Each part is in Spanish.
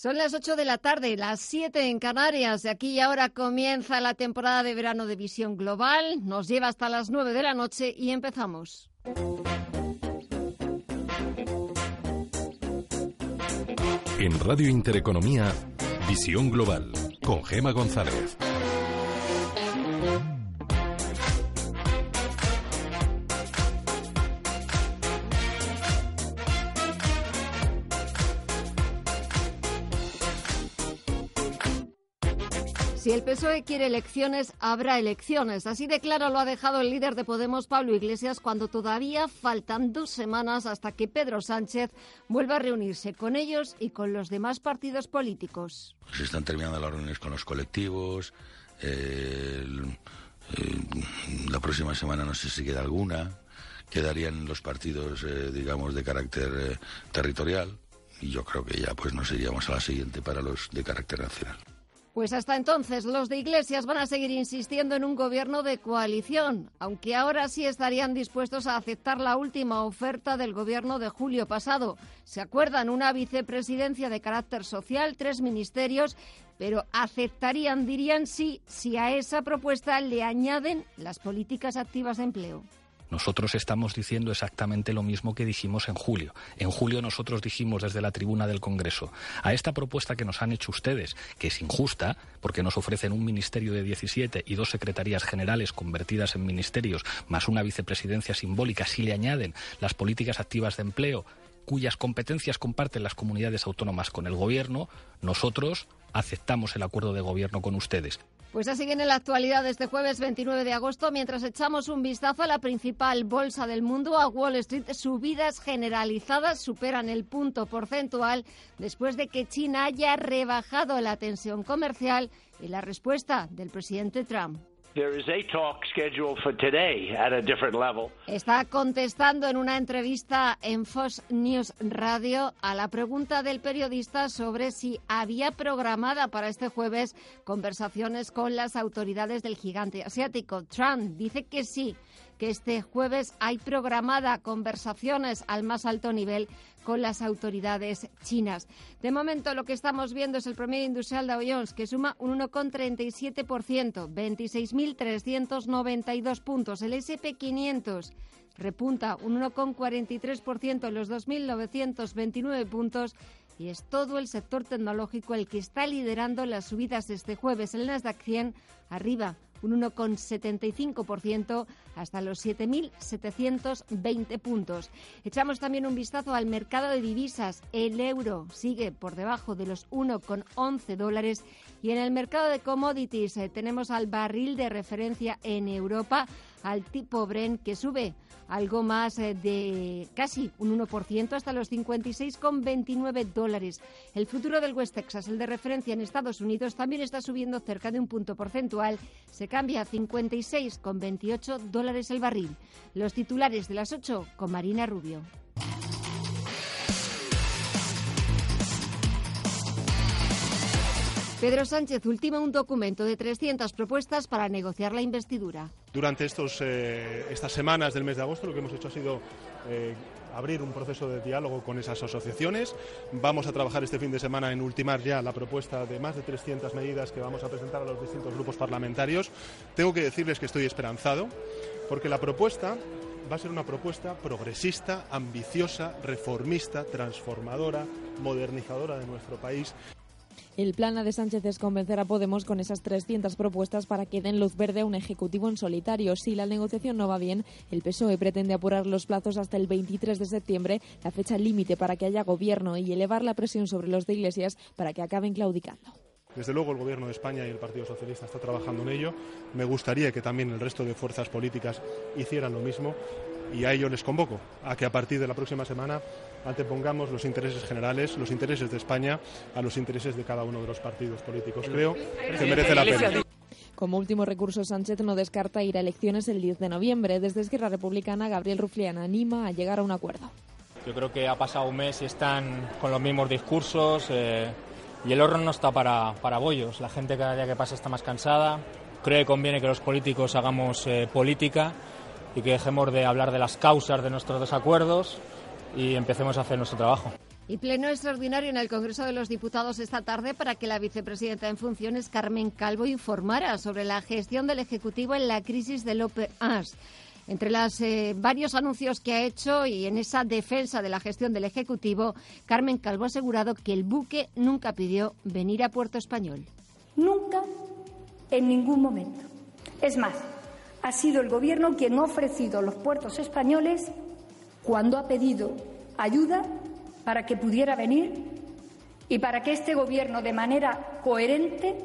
son las 8 de la tarde, las 7 en Canarias. De aquí y ahora comienza la temporada de verano de Visión Global. Nos lleva hasta las 9 de la noche y empezamos. En Radio Intereconomía, Visión Global, con Gema González. Si el PSOE quiere elecciones, habrá elecciones. Así de claro lo ha dejado el líder de Podemos, Pablo Iglesias, cuando todavía faltan dos semanas hasta que Pedro Sánchez vuelva a reunirse con ellos y con los demás partidos políticos. Se están terminando las reuniones con los colectivos. La próxima semana no sé si queda alguna. Quedarían los partidos, eh, digamos, de carácter eh, territorial. Y yo creo que ya pues nos iríamos a la siguiente para los de carácter nacional. Pues hasta entonces los de Iglesias van a seguir insistiendo en un gobierno de coalición, aunque ahora sí estarían dispuestos a aceptar la última oferta del gobierno de julio pasado. ¿Se acuerdan? Una vicepresidencia de carácter social, tres ministerios, pero aceptarían, dirían sí, si a esa propuesta le añaden las políticas activas de empleo. Nosotros estamos diciendo exactamente lo mismo que dijimos en julio. En julio nosotros dijimos desde la tribuna del Congreso, a esta propuesta que nos han hecho ustedes, que es injusta, porque nos ofrecen un ministerio de 17 y dos secretarías generales convertidas en ministerios, más una vicepresidencia simbólica, si le añaden las políticas activas de empleo, cuyas competencias comparten las comunidades autónomas con el Gobierno, nosotros aceptamos el acuerdo de Gobierno con ustedes. Pues así viene la actualidad este jueves 29 de agosto, mientras echamos un vistazo a la principal bolsa del mundo, a Wall Street, subidas generalizadas superan el punto porcentual después de que China haya rebajado la tensión comercial y la respuesta del presidente Trump. Está contestando en una entrevista en Fox News Radio a la pregunta del periodista sobre si había programada para este jueves conversaciones con las autoridades del gigante asiático. Trump dice que sí, que este jueves hay programada conversaciones al más alto nivel con las autoridades chinas. De momento, lo que estamos viendo es el promedio industrial de Jones, que suma un 1,37%, 26.392 puntos. El SP500 repunta un 1,43% en los 2.929 puntos y es todo el sector tecnológico el que está liderando las subidas este jueves. El Nasdaq 100 arriba un 1,75% hasta los 7.720 puntos. Echamos también un vistazo al mercado de divisas. El euro sigue por debajo de los 1,11 dólares y en el mercado de commodities eh, tenemos al barril de referencia en Europa, al tipo Brent, que sube algo más eh, de casi un 1% hasta los 56,29 dólares. El futuro del West Texas, el de referencia en Estados Unidos, también está subiendo cerca de un punto porcentual. Se cambia a 56,28 dólares el barril. Los titulares de las 8 con Marina Rubio. Pedro Sánchez ultima un documento de 300 propuestas para negociar la investidura. Durante eh, estas semanas del mes de agosto lo que hemos hecho ha sido eh, abrir un proceso de diálogo con esas asociaciones. Vamos a trabajar este fin de semana en ultimar ya la propuesta de más de 300 medidas que vamos a presentar a los distintos grupos parlamentarios. Tengo que decirles que estoy esperanzado porque la propuesta va a ser una propuesta progresista, ambiciosa, reformista, transformadora, modernizadora de nuestro país. El plan de Sánchez es convencer a Podemos con esas 300 propuestas para que den luz verde a un ejecutivo en solitario. Si la negociación no va bien, el PSOE pretende apurar los plazos hasta el 23 de septiembre, la fecha límite para que haya gobierno y elevar la presión sobre los de Iglesias para que acaben claudicando. Desde luego el Gobierno de España y el Partido Socialista está trabajando en ello. Me gustaría que también el resto de fuerzas políticas hicieran lo mismo y a ello les convoco a que a partir de la próxima semana antepongamos los intereses generales, los intereses de España, a los intereses de cada uno de los partidos políticos. Creo que merece la pena. Como último recurso, Sánchez no descarta ir a elecciones el 10 de noviembre. Desde Esquerra Republicana, Gabriel Rufián anima a llegar a un acuerdo. Yo creo que ha pasado un mes y están con los mismos discursos eh, y el horno no está para, para bollos. La gente cada día que pasa está más cansada. Creo que conviene que los políticos hagamos eh, política y que dejemos de hablar de las causas de nuestros desacuerdos y empecemos a hacer nuestro trabajo. Y pleno extraordinario en el Congreso de los Diputados esta tarde para que la vicepresidenta en funciones, Carmen Calvo, informara sobre la gestión del Ejecutivo en la crisis del Open Arms. Entre los eh, varios anuncios que ha hecho y en esa defensa de la gestión del Ejecutivo, Carmen Calvo ha asegurado que el buque nunca pidió venir a Puerto Español. Nunca, en ningún momento. Es más, ha sido el Gobierno quien ha ofrecido los puertos españoles cuando ha pedido ayuda para que pudiera venir y para que este Gobierno, de manera coherente,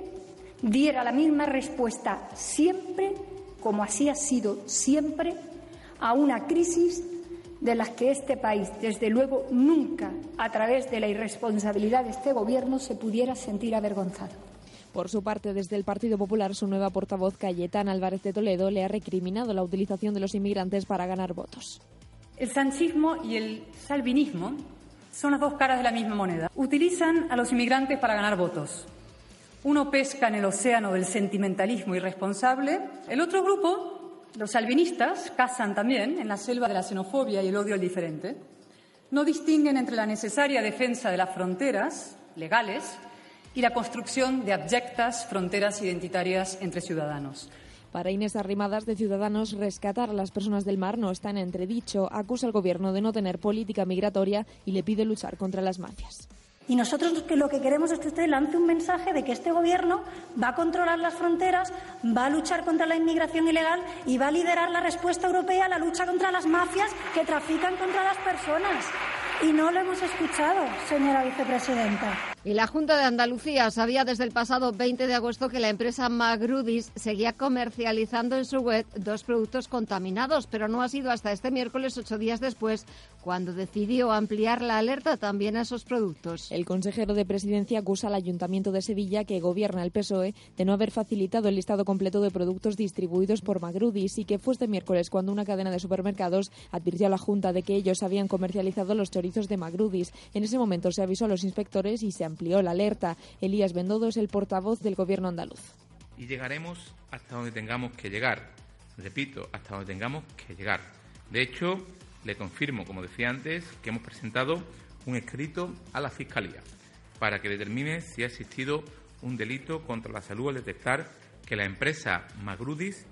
diera la misma respuesta siempre, como así ha sido siempre, a una crisis de las que este país, desde luego, nunca, a través de la irresponsabilidad de este Gobierno, se pudiera sentir avergonzado. Por su parte, desde el Partido Popular, su nueva portavoz, Cayetán Álvarez de Toledo, le ha recriminado la utilización de los inmigrantes para ganar votos. El sanchismo y el salvinismo son las dos caras de la misma moneda. Utilizan a los inmigrantes para ganar votos. Uno pesca en el océano del sentimentalismo irresponsable. El otro grupo, los salvinistas, cazan también en la selva de la xenofobia y el odio al diferente. No distinguen entre la necesaria defensa de las fronteras legales y la construcción de abyectas fronteras identitarias entre ciudadanos. Para Inés Arrimadas de Ciudadanos, rescatar a las personas del mar no está en entredicho. Acusa al Gobierno de no tener política migratoria y le pide luchar contra las mafias. Y nosotros lo que queremos es que usted lance un mensaje de que este Gobierno va a controlar las fronteras, va a luchar contra la inmigración ilegal y va a liderar la respuesta europea a la lucha contra las mafias que trafican contra las personas. Y no lo hemos escuchado, señora vicepresidenta. Y la Junta de Andalucía sabía desde el pasado 20 de agosto que la empresa Magrudis seguía comercializando en su web dos productos contaminados, pero no ha sido hasta este miércoles, ocho días después, cuando decidió ampliar la alerta también a esos productos. El consejero de Presidencia acusa al Ayuntamiento de Sevilla, que gobierna el PSOE, de no haber facilitado el listado completo de productos distribuidos por Magrudis y que fue este miércoles cuando una cadena de supermercados advirtió a la Junta de que ellos habían comercializado los chorizos de Magrudis. En ese momento se avisó a los inspectores y se amplió la alerta. Elías Bendodo es el portavoz del gobierno andaluz. Y llegaremos hasta donde tengamos que llegar. Repito, hasta donde tengamos que llegar. De hecho, le confirmo, como decía antes, que hemos presentado un escrito a la Fiscalía para que determine si ha existido un delito contra la salud al detectar que la empresa Magrudis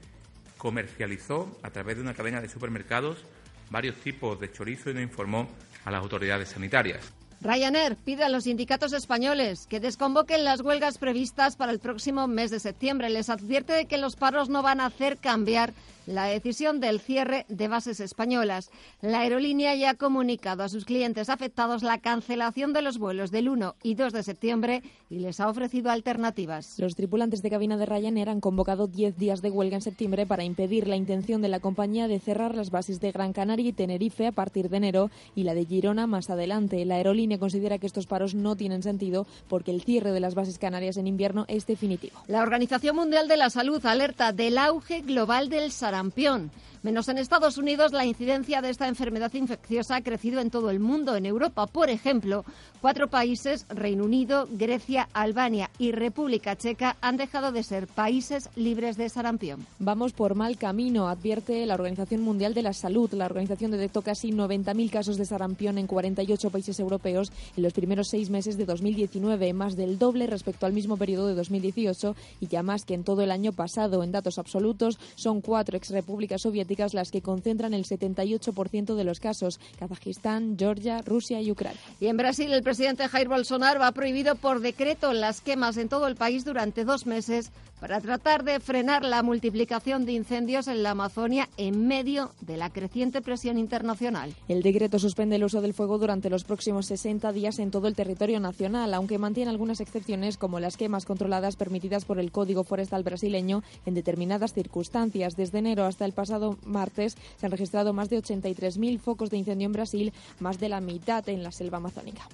comercializó a través de una cadena de supermercados varios tipos de chorizo y no informó a las autoridades sanitarias. Ryanair pide a los sindicatos españoles que desconvoquen las huelgas previstas para el próximo mes de septiembre. Les advierte de que los paros no van a hacer cambiar la decisión del cierre de bases españolas. La aerolínea ya ha comunicado a sus clientes afectados la cancelación de los vuelos del 1 y 2 de septiembre y les ha ofrecido alternativas. Los tripulantes de cabina de Ryanair han convocado 10 días de huelga en septiembre para impedir la intención de la compañía de cerrar las bases de Gran Canaria y Tenerife a partir de enero y la de Girona más adelante. La aerolínea considera que estos paros no tienen sentido porque el cierre de las bases canarias en invierno es definitivo. La Organización Mundial de la Salud alerta del auge global del sarampión sarampión. Menos en Estados Unidos, la incidencia de esta enfermedad infecciosa ha crecido en todo el mundo. En Europa, por ejemplo, cuatro países, Reino Unido, Grecia, Albania y República Checa, han dejado de ser países libres de sarampión. Vamos por mal camino, advierte la Organización Mundial de la Salud. La organización detectó casi 90.000 casos de sarampión en 48 países europeos en los primeros seis meses de 2019, más del doble respecto al mismo periodo de 2018 y ya más que en todo el año pasado. En datos absolutos, son cuatro exrepúblicas soviéticas las que concentran el 78% de los casos, Kazajistán, Georgia, Rusia y Ucrania. Y en Brasil, el presidente Jair Bolsonaro ha prohibido por decreto las quemas en todo el país durante dos meses para tratar de frenar la multiplicación de incendios en la Amazonia en medio de la creciente presión internacional. El decreto suspende el uso del fuego durante los próximos 60 días en todo el territorio nacional, aunque mantiene algunas excepciones como las quemas controladas permitidas por el Código Forestal brasileño en determinadas circunstancias. Desde enero hasta el pasado martes se han registrado más de 83.000 focos de incendio en Brasil, más de la mitad en la selva amazónica.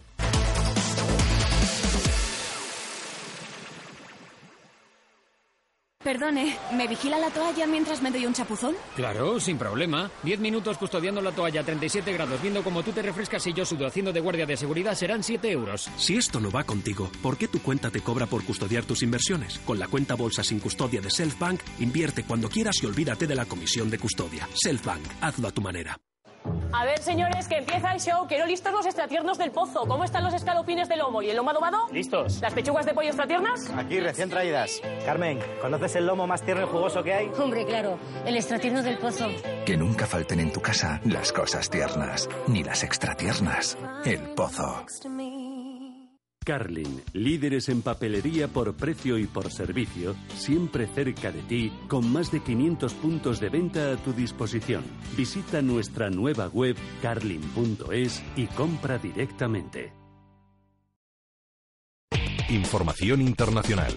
Perdone, ¿me vigila la toalla mientras me doy un chapuzón? Claro, sin problema. Diez minutos custodiando la toalla a 37 grados, viendo cómo tú te refrescas y yo sudo haciendo de guardia de seguridad serán 7 euros. Si esto no va contigo, ¿por qué tu cuenta te cobra por custodiar tus inversiones? Con la cuenta bolsa sin custodia de Selfbank, invierte cuando quieras y olvídate de la comisión de custodia. Selfbank, hazlo a tu manera. A ver, señores, que empieza el show. Quiero listos los extratiernos del pozo. ¿Cómo están los escalopines de lomo y el lomo adobado? Listos. ¿Las pechugas de pollo extratiernas? Aquí, recién traídas. Carmen, ¿conoces el lomo más tierno y jugoso que hay? Hombre, claro. El extratierno del pozo. Que nunca falten en tu casa las cosas tiernas, ni las extratiernas. El pozo. Carlin, líderes en papelería por precio y por servicio, siempre cerca de ti, con más de 500 puntos de venta a tu disposición. Visita nuestra nueva web carlin.es y compra directamente. Información internacional.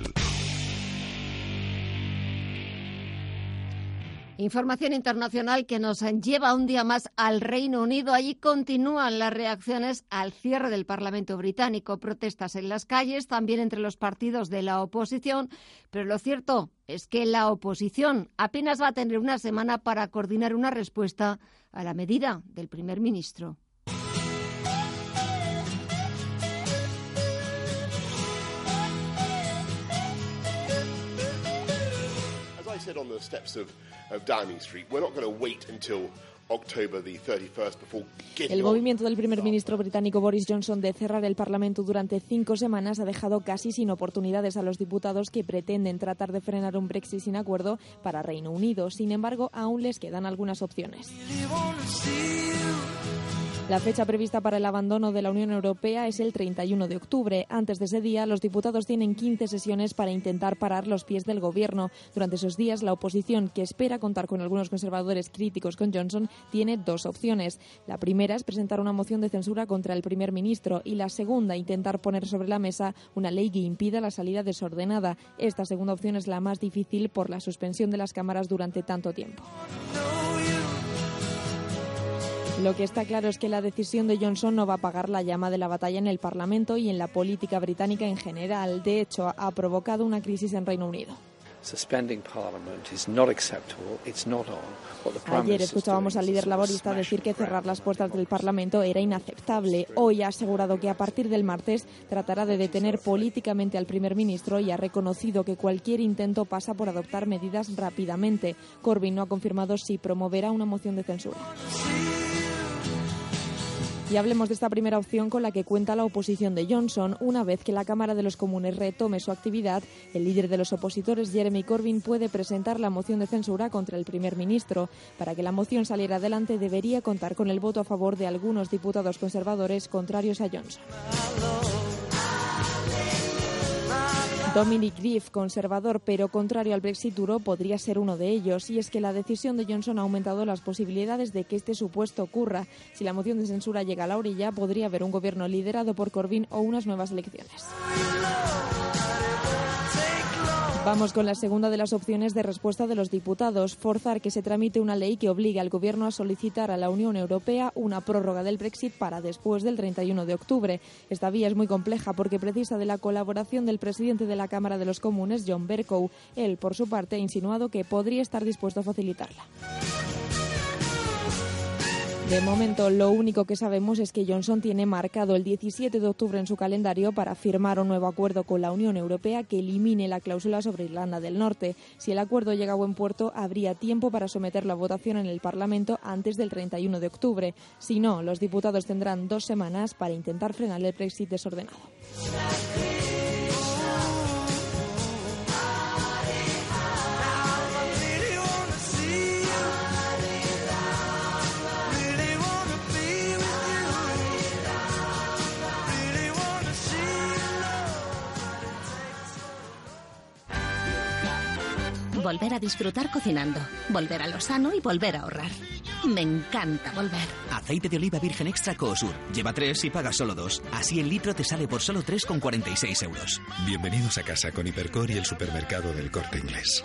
Información internacional que nos lleva un día más al Reino Unido. Allí continúan las reacciones al cierre del Parlamento británico, protestas en las calles, también entre los partidos de la oposición. Pero lo cierto es que la oposición apenas va a tener una semana para coordinar una respuesta a la medida del primer ministro. Said on the steps of, of Downing Street, we're not going to wait until El movimiento del primer ministro británico Boris Johnson de cerrar el Parlamento durante cinco semanas ha dejado casi sin oportunidades a los diputados que pretenden tratar de frenar un Brexit sin acuerdo para Reino Unido. Sin embargo, aún les quedan algunas opciones. La fecha prevista para el abandono de la Unión Europea es el 31 de octubre. Antes de ese día, los diputados tienen 15 sesiones para intentar parar los pies del Gobierno. Durante esos días, la oposición, que espera contar con algunos conservadores críticos con Johnson, tiene dos opciones. La primera es presentar una moción de censura contra el primer ministro y la segunda, intentar poner sobre la mesa una ley que impida la salida desordenada. Esta segunda opción es la más difícil por la suspensión de las cámaras durante tanto tiempo. Lo que está claro es que la decisión de Johnson no va a apagar la llama de la batalla en el Parlamento y en la política británica en general. De hecho, ha provocado una crisis en Reino Unido. Ayer escuchábamos al líder laborista decir que cerrar las puertas del Parlamento era inaceptable. Hoy ha asegurado que a partir del martes tratará de detener políticamente al primer ministro y ha reconocido que cualquier intento pasa por adoptar medidas rápidamente. Corbyn no ha confirmado si promoverá una moción de censura. Y hablemos de esta primera opción con la que cuenta la oposición de Johnson. Una vez que la Cámara de los Comunes retome su actividad, el líder de los opositores, Jeremy Corbyn, puede presentar la moción de censura contra el primer ministro. Para que la moción saliera adelante, debería contar con el voto a favor de algunos diputados conservadores contrarios a Johnson. Dominic Griff, conservador pero contrario al Brexit duro, podría ser uno de ellos. Y es que la decisión de Johnson ha aumentado las posibilidades de que este supuesto ocurra. Si la moción de censura llega a la orilla, podría haber un gobierno liderado por Corbyn o unas nuevas elecciones. Vamos con la segunda de las opciones de respuesta de los diputados, forzar que se tramite una ley que obligue al Gobierno a solicitar a la Unión Europea una prórroga del Brexit para después del 31 de octubre. Esta vía es muy compleja porque precisa de la colaboración del presidente de la Cámara de los Comunes, John Bercow. Él, por su parte, ha insinuado que podría estar dispuesto a facilitarla. De momento, lo único que sabemos es que Johnson tiene marcado el 17 de octubre en su calendario para firmar un nuevo acuerdo con la Unión Europea que elimine la cláusula sobre Irlanda del Norte. Si el acuerdo llega a buen puerto, habría tiempo para someterlo a votación en el Parlamento antes del 31 de octubre. Si no, los diputados tendrán dos semanas para intentar frenar el Brexit desordenado. Volver a disfrutar cocinando, volver a lo sano y volver a ahorrar. Me encanta volver. Aceite de oliva virgen extra Coosur. Lleva tres y paga solo dos. Así el litro te sale por solo 3,46 euros. Bienvenidos a casa con Hipercor y el supermercado del corte inglés.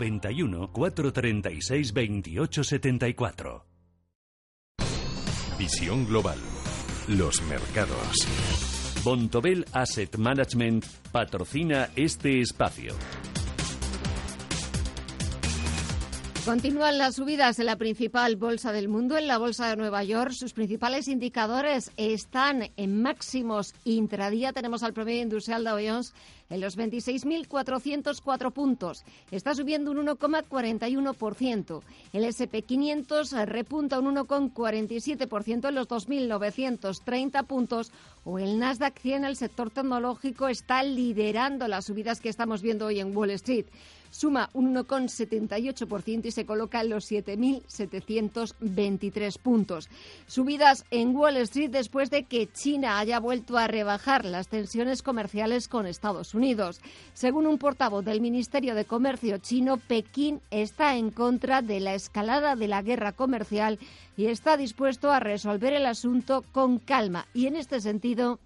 91 436 28 74. Visión global. Los mercados. Bontobel Asset Management patrocina este espacio. Continúan las subidas en la principal bolsa del mundo, en la bolsa de Nueva York. Sus principales indicadores están en máximos intradía. Tenemos al promedio industrial Dow Jones en los 26.404 puntos. Está subiendo un 1,41%. El SP500 repunta un 1,47% en los 2.930 puntos. O el Nasdaq 100, el sector tecnológico, está liderando las subidas que estamos viendo hoy en Wall Street suma un 1,78% y se coloca en los 7.723 puntos. Subidas en Wall Street después de que China haya vuelto a rebajar las tensiones comerciales con Estados Unidos. Según un portavoz del Ministerio de Comercio chino, Pekín está en contra de la escalada de la guerra comercial y está dispuesto a resolver el asunto con calma. Y en este sentido.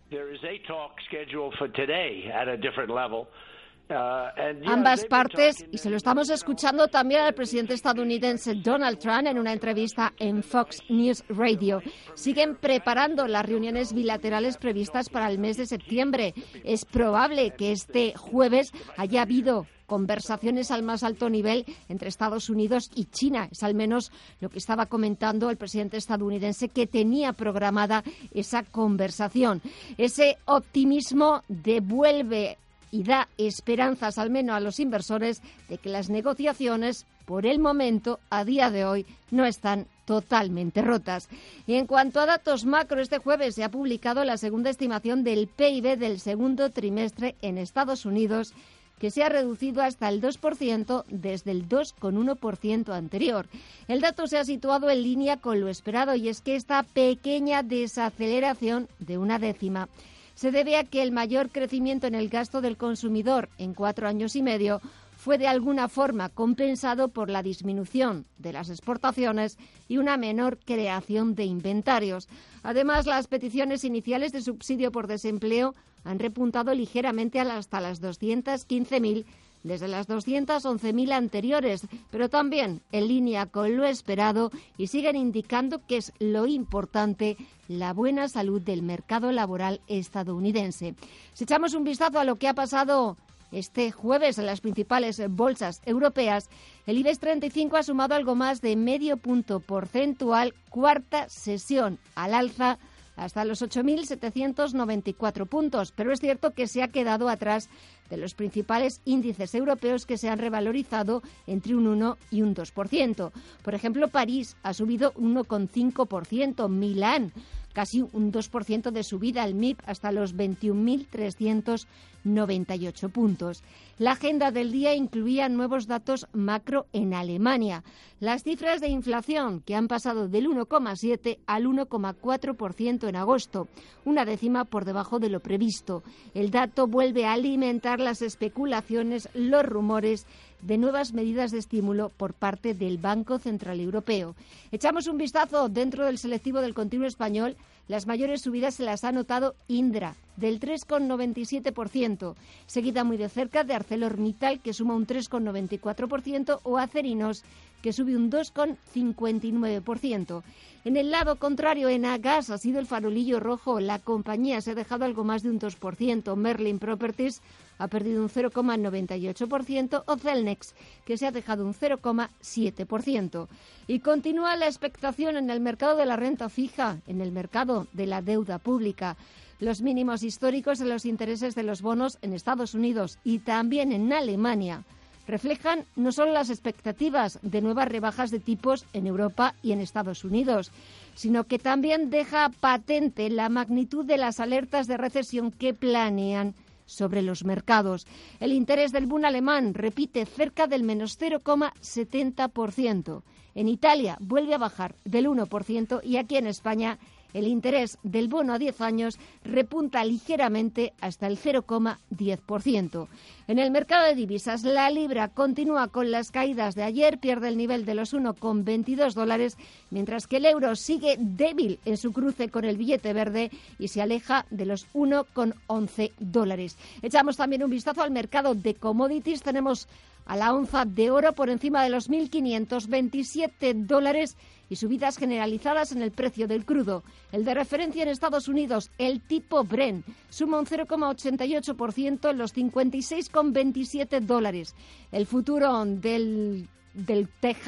Ambas partes, y se lo estamos escuchando también al presidente estadounidense Donald Trump en una entrevista en Fox News Radio, siguen preparando las reuniones bilaterales previstas para el mes de septiembre. Es probable que este jueves haya habido conversaciones al más alto nivel entre Estados Unidos y China. Es al menos lo que estaba comentando el presidente estadounidense que tenía programada esa conversación. Ese optimismo devuelve y da esperanzas al menos a los inversores de que las negociaciones, por el momento, a día de hoy, no están totalmente rotas. Y en cuanto a datos macro, este jueves se ha publicado la segunda estimación del PIB del segundo trimestre en Estados Unidos que se ha reducido hasta el 2% desde el 2,1% anterior. El dato se ha situado en línea con lo esperado y es que esta pequeña desaceleración de una décima se debe a que el mayor crecimiento en el gasto del consumidor en cuatro años y medio fue de alguna forma compensado por la disminución de las exportaciones y una menor creación de inventarios. Además, las peticiones iniciales de subsidio por desempleo han repuntado ligeramente hasta las 215.000 desde las 211.000 anteriores, pero también en línea con lo esperado y siguen indicando que es lo importante la buena salud del mercado laboral estadounidense. Si echamos un vistazo a lo que ha pasado este jueves en las principales bolsas europeas, el IBEX 35 ha sumado algo más de medio punto porcentual, cuarta sesión al alza hasta los 8.794 puntos, pero es cierto que se ha quedado atrás de los principales índices europeos que se han revalorizado entre un 1 y un 2%. Por ejemplo, París ha subido 1,5%, Milán casi un 2% de subida al MIP hasta los 21.398 puntos. La agenda del día incluía nuevos datos macro en Alemania. Las cifras de inflación, que han pasado del 1,7 al 1,4% en agosto, una décima por debajo de lo previsto. El dato vuelve a alimentar las especulaciones, los rumores de nuevas medidas de estímulo por parte del Banco Central Europeo. Echamos un vistazo dentro del selectivo del continuo español. Las mayores subidas se las ha notado Indra, del 3,97%, seguida muy de cerca de ArcelorMittal, que suma un 3,94%, o Acerinos, que sube un 2,59%. En el lado contrario, en Agas ha sido el farolillo rojo. La compañía se ha dejado algo más de un 2%. Merlin Properties ha perdido un 0,98% o Celnex, que se ha dejado un 0,7%. Y continúa la expectación en el mercado de la renta fija, en el mercado de la deuda pública. Los mínimos históricos de los intereses de los bonos en Estados Unidos y también en Alemania reflejan no solo las expectativas de nuevas rebajas de tipos en Europa y en Estados Unidos, sino que también deja patente la magnitud de las alertas de recesión que planean sobre los mercados. El interés del Bund alemán repite cerca del menos 0,70%. En Italia vuelve a bajar del 1% y aquí en España el interés del bono a 10 años repunta ligeramente hasta el 0,10%. En el mercado de divisas, la libra continúa con las caídas de ayer, pierde el nivel de los 1,22 dólares, mientras que el euro sigue débil en su cruce con el billete verde y se aleja de los 1,11 dólares. Echamos también un vistazo al mercado de commodities. Tenemos a la onza de oro por encima de los 1.527 dólares y subidas generalizadas en el precio del crudo. El de referencia en Estados Unidos, el tipo Bren, suma un 0,88% en los 56,27 dólares. El futuro del del,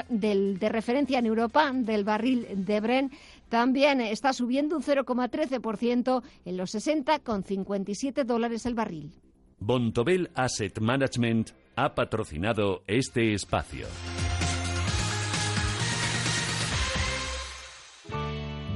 del, de referencia en Europa, del barril de Bren, también está subiendo un 0,13% en los 60,57 dólares el barril. Bontobel Asset Management ha patrocinado este espacio.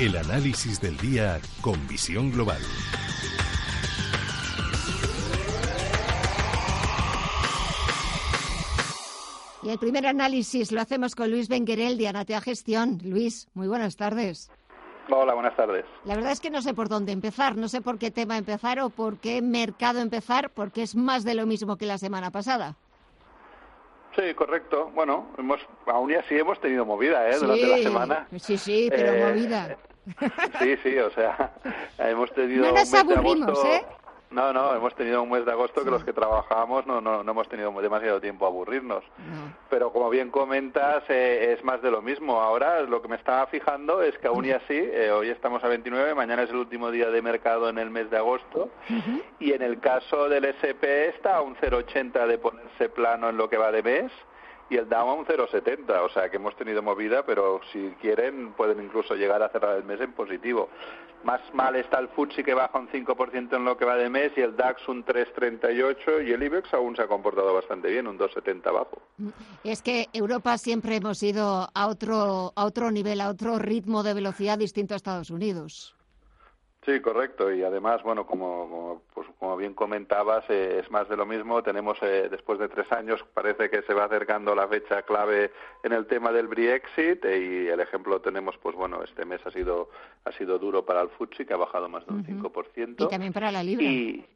El análisis del día con visión global. Y el primer análisis lo hacemos con Luis Benguerel de Anatea Gestión. Luis, muy buenas tardes. Hola, buenas tardes. La verdad es que no sé por dónde empezar, no sé por qué tema empezar o por qué mercado empezar, porque es más de lo mismo que la semana pasada. Sí, correcto. Bueno, hemos, aún y así hemos tenido movida ¿eh? durante la semana. Sí, sí, pero Eh, movida. Sí, sí, o sea, hemos tenido. No un mes de agosto- ¿eh? No, no, hemos tenido un mes de agosto que los que trabajábamos no, no, no hemos tenido demasiado tiempo a aburrirnos. Pero como bien comentas, eh, es más de lo mismo. Ahora lo que me estaba fijando es que aún y así, eh, hoy estamos a 29, mañana es el último día de mercado en el mes de agosto. Y en el caso del SP está a un 0,80 de ponerse plano en lo que va de mes y el Dow a un 0,70. O sea que hemos tenido movida, pero si quieren pueden incluso llegar a cerrar el mes en positivo. Más mal está el FTSE que baja un 5% en lo que va de mes y el DAX un 3,38 y el IBEX aún se ha comportado bastante bien, un 2,70 abajo. Es que Europa siempre hemos ido a otro, a otro nivel, a otro ritmo de velocidad distinto a Estados Unidos. Sí, correcto. Y además, bueno, como, como, pues, como bien comentabas, eh, es más de lo mismo. Tenemos, eh, después de tres años, parece que se va acercando la fecha clave en el tema del Brexit eh, y el ejemplo tenemos, pues bueno, este mes ha sido ha sido duro para el FTSE, que ha bajado más de un 5%. Y también para la libra. Y,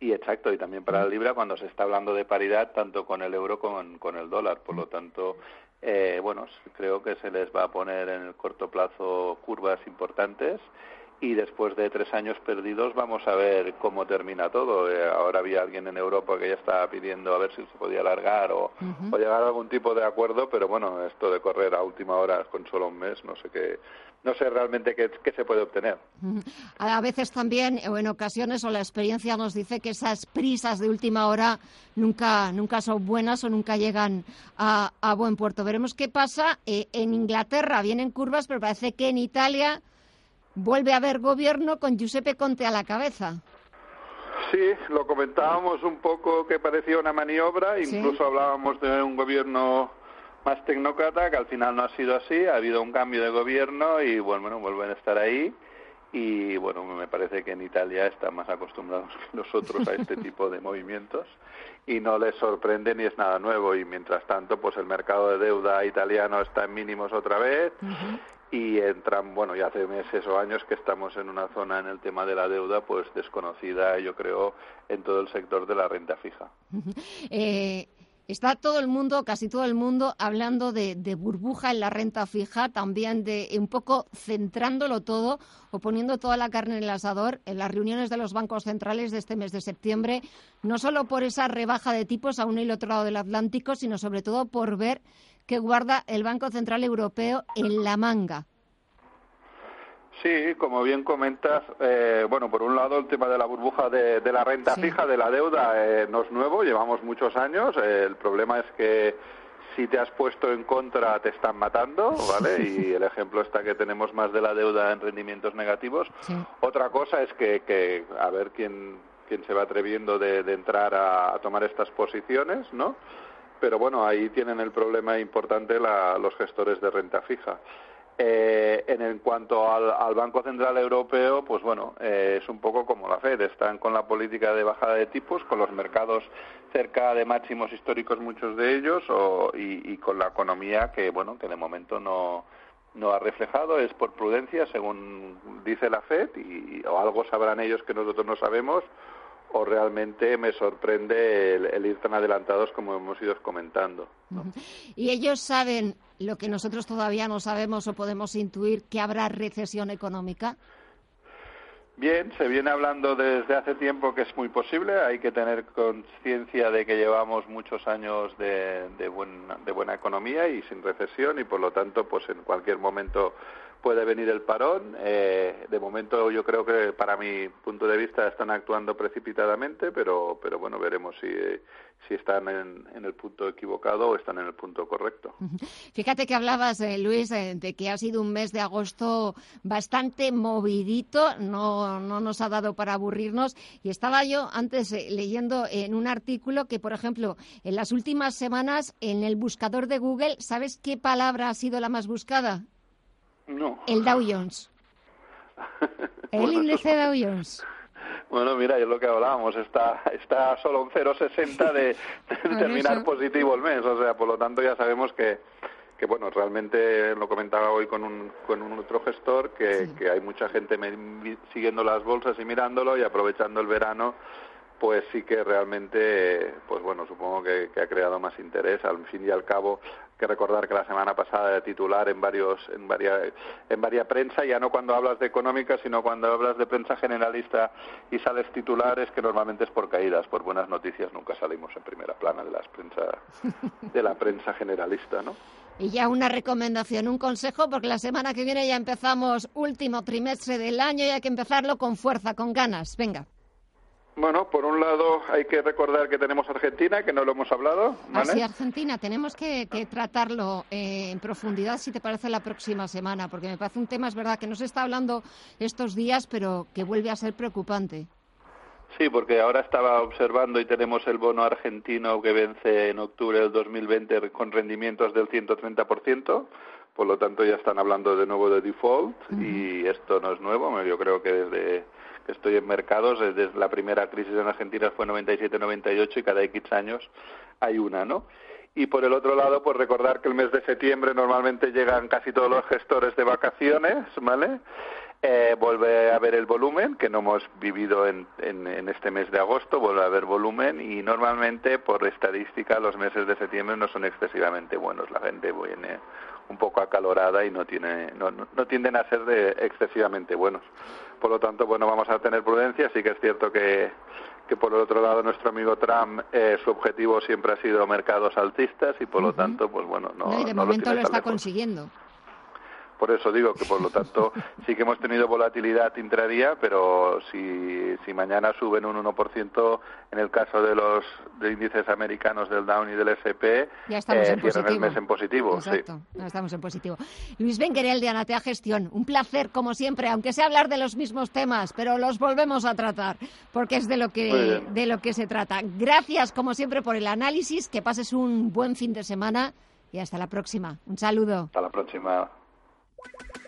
y exacto, y también para la libra cuando se está hablando de paridad tanto con el euro como con, con el dólar. Por lo tanto, eh, bueno, creo que se les va a poner en el corto plazo curvas importantes y después de tres años perdidos vamos a ver cómo termina todo. Eh, ahora había alguien en Europa que ya estaba pidiendo a ver si se podía alargar o, llegar a algún tipo de acuerdo, pero bueno, esto de correr a última hora con solo un mes, no sé qué, no sé realmente qué, qué se puede obtener. A veces también, o en ocasiones, o la experiencia nos dice que esas prisas de última hora nunca, nunca son buenas o nunca llegan a, a buen puerto. Veremos qué pasa. Eh, en Inglaterra vienen curvas, pero parece que en Italia vuelve a haber gobierno con Giuseppe Conte a la cabeza. Sí, lo comentábamos un poco que parecía una maniobra, Sí. incluso hablábamos de un gobierno más tecnócrata, que al final no ha sido así, ha habido un cambio de gobierno y bueno, bueno, vuelven a estar ahí y bueno, me parece que en Italia están más acostumbrados que nosotros a este tipo de movimientos y no les sorprende ni es nada nuevo. Y mientras tanto pues el mercado de deuda italiano está en mínimos otra vez y entran, bueno, ya hace meses o años que estamos en una zona en el tema de la deuda pues desconocida, yo creo, en todo el sector de la renta fija. Eh, está todo el mundo, casi todo el mundo, hablando de, burbuja en la renta fija, también de un poco centrándolo todo o poniendo toda la carne en el asador en las reuniones de los bancos centrales de este mes de septiembre, no solo por esa rebaja de tipos a uno y el otro lado del Atlántico, sino sobre todo por ver qué guarda el Banco Central Europeo en la manga. Sí, como bien comentas, eh, bueno, por un lado el tema de la burbuja de, la renta fija, de la deuda, eh, no es nuevo, llevamos muchos años. Eh, el problema es que si te has puesto en contra te están matando, ¿vale? Y el ejemplo está que tenemos más de la deuda en rendimientos negativos. Otra cosa es que, a ver quién, quién se va atreviendo de, entrar a, tomar estas posiciones, ¿no? Pero bueno, ahí tienen el problema importante los gestores de renta fija. Eh, en, cuanto al, Banco Central Europeo, pues bueno, eh, es un poco como la Fed, están con la política de bajada de tipos, con los mercados cerca de máximos históricos muchos de ellos y, con la economía que bueno que de momento no no ha reflejado. Es por prudencia según dice la Fed y o algo sabrán ellos que nosotros no sabemos o realmente me sorprende el, ir tan adelantados como hemos ido comentando. Y ellos saben lo que nosotros todavía no sabemos o podemos intuir que habrá recesión económica. Bien, se viene hablando desde hace tiempo que es muy posible. Hay que tener conciencia de que llevamos muchos años de, de, de buena economía y sin recesión y por lo tanto, pues en cualquier momento puede venir el parón. Eh, de momento yo creo que para mi punto de vista están actuando precipitadamente, pero, pero bueno, veremos si, si están en, el punto equivocado o están en el punto correcto. Fíjate que hablabas, eh, Luis, eh, de que ha sido un mes de agosto bastante movidito, no, no nos ha dado para aburrirnos. Y estaba yo antes leyendo en un artículo que, por ejemplo, en las últimas semanas en el buscador de Google, ¿sabes qué palabra ha sido la más buscada? No. El Dow Jones. el índice Dow Jones. Bueno, mira, es lo que hablábamos, está, está solo un 0,60 de, terminar positivo el mes, o sea, por lo tanto ya sabemos que, que bueno, realmente lo comentaba hoy con un, con un otro gestor, que, que hay mucha gente siguiendo las bolsas y mirándolo y aprovechando el verano pues sí que realmente, pues bueno, supongo que, ha creado más interés. Al fin y al cabo, que recordar que la semana pasada de titular en varios, en varias, en varias prensa, ya no cuando hablas de económica, sino cuando hablas de prensa generalista y sales titulares, que normalmente es por caídas, por buenas noticias nunca salimos en primera plana de las prensa, de la prensa generalista, ¿no? Y ya una recomendación, un consejo, porque la semana que viene ya empezamos último trimestre del año y hay que empezarlo con fuerza, con ganas. Venga. Bueno, por un lado hay que recordar que tenemos Argentina, que no lo hemos hablado. ¿vale? Así, Argentina, tenemos que, tratarlo eh, en profundidad, si te parece, la próxima semana, porque me parece un tema, es verdad, que no se está hablando estos días, pero que vuelve a ser preocupante. Sí, porque ahora estaba observando y tenemos el bono argentino que vence en octubre del 2020 con rendimientos del 130%, por lo tanto ya están hablando de nuevo de default y esto no es nuevo, yo creo que desde estoy en mercados, desde la primera crisis en Argentina fue 97-98 y cada X años hay una, ¿no? Y por el otro lado, pues recordar que el mes de septiembre normalmente llegan casi todos los gestores de vacaciones, ¿vale? Eh, vuelve a haber el volumen, que no hemos vivido en, en, este mes de agosto, vuelve a haber volumen y normalmente, por estadística, los meses de septiembre no son excesivamente buenos. La gente viene un poco acalorada y no, tiene, no, no, tienden a ser de excesivamente buenos. Por lo tanto, bueno, vamos a tener prudencia. Sí que es cierto que, que por el otro lado nuestro amigo Trump eh, su objetivo siempre ha sido mercados altistas y por lo tanto, pues bueno, no. no y de momento lo, está consiguiendo. Por eso digo que, por lo tanto, sí que hemos tenido volatilidad intradía, pero si, si mañana suben un 1% en el caso de los índices americanos del Dow y del SP, ya estamos eh, en el mes en positivo. Exacto, ya estamos en positivo. Luis Benguerel de Anatea Gestión, un placer como siempre, aunque sea hablar de los mismos temas, pero los volvemos a tratar, porque es de lo que, de lo que se trata. Gracias como siempre por el análisis, que pases un buen fin de semana y hasta la próxima. Un saludo. Hasta la próxima. What?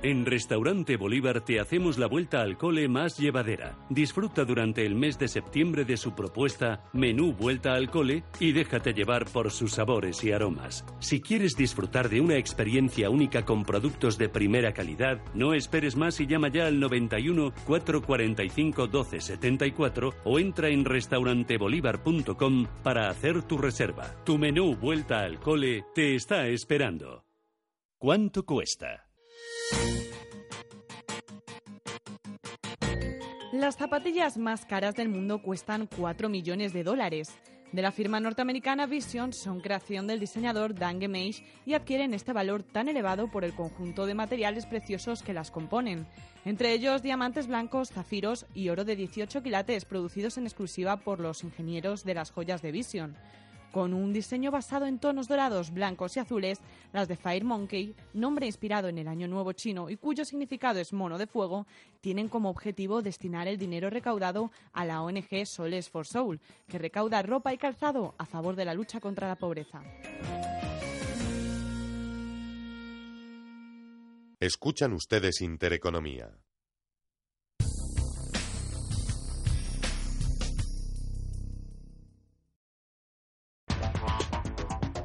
En Restaurante Bolívar te hacemos la vuelta al cole más llevadera. Disfruta durante el mes de septiembre de su propuesta Menú Vuelta al Cole y déjate llevar por sus sabores y aromas. Si quieres disfrutar de una experiencia única con productos de primera calidad, no esperes más y llama ya al 91 445 1274 o entra en restaurantebolívar.com para hacer tu reserva. Tu menú Vuelta al Cole te está esperando. ¿Cuánto cuesta? Las zapatillas más caras del mundo cuestan 4 millones de dólares. De la firma norteamericana Vision son creación del diseñador Dan Gemeish y adquieren este valor tan elevado por el conjunto de materiales preciosos que las componen, entre ellos diamantes blancos, zafiros y oro de 18 quilates producidos en exclusiva por los ingenieros de las joyas de Vision. Con un diseño basado en tonos dorados, blancos y azules, las de Fire Monkey, nombre inspirado en el Año Nuevo chino y cuyo significado es mono de fuego, tienen como objetivo destinar el dinero recaudado a la ONG Soles for Soul, que recauda ropa y calzado a favor de la lucha contra la pobreza. Escuchan ustedes Intereconomía.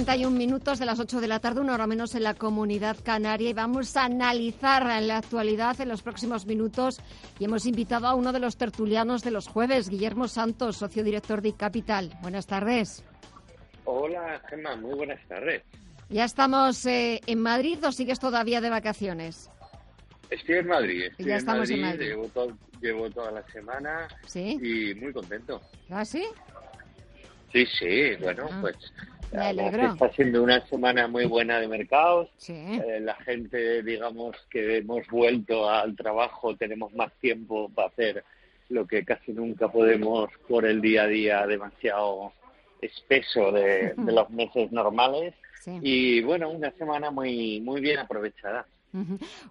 Pasan 31 minutos de las 8 de la tarde, una hora menos en la comunidad canaria y vamos a analizar la actualidad en los próximos minutos y hemos invitado a uno de los tertulianos de los jueves, Guillermo Santos, socio director de Capital. Buenas tardes. Hola, Gemma, muy buenas tardes. ¿Ya estamos eh, en Madrid o sigues todavía de vacaciones? Estoy en Madrid, estoy Ya en, estamos Madrid, en Madrid. Llevo, to- llevo toda la semana ¿Sí? y muy contento. ¿Ah, sí? Sí, sí, bueno, Ah, pues me alegro. está siendo una semana muy buena de mercados. Sí. Eh, la gente, digamos que hemos vuelto al trabajo, tenemos más tiempo para hacer lo que casi nunca podemos por el día a día demasiado espeso de, de los meses normales. Sí. Y bueno, una semana muy, muy bien aprovechada.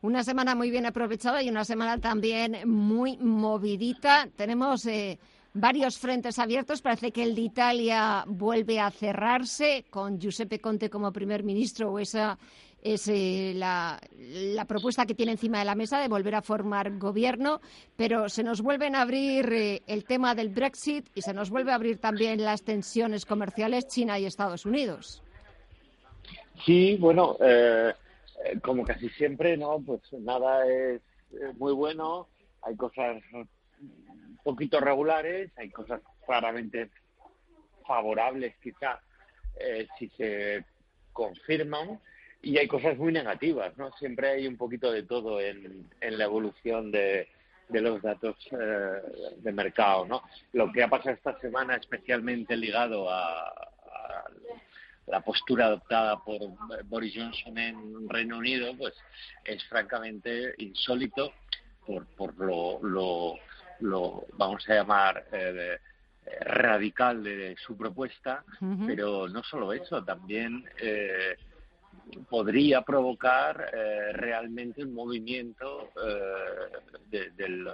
Una semana muy bien aprovechada y una semana también muy movidita. Tenemos eh, varios frentes abiertos. Parece que el de Italia vuelve a cerrarse con Giuseppe Conte como primer ministro o esa es eh, la, la propuesta que tiene encima de la mesa de volver a formar gobierno, pero se nos vuelven a abrir eh, el tema del Brexit y se nos vuelve a abrir también las tensiones comerciales China y Estados Unidos. Sí, bueno, eh, como casi siempre, ¿no? Pues nada es muy bueno, hay cosas poquito regulares, hay cosas claramente favorables quizá eh, si se confirman y hay cosas muy negativas, ¿no? Siempre hay un poquito de todo en, la evolución de, de los datos eh, de mercado, ¿no? Lo que ha pasado esta semana especialmente ligado a, a la postura adoptada por Boris Johnson en Reino Unido, pues es francamente insólito por, por lo, lo, lo, vamos a llamar, eh, eh, radical de su propuesta, pero no solo eso, también eh, podría provocar eh, realmente un movimiento de- del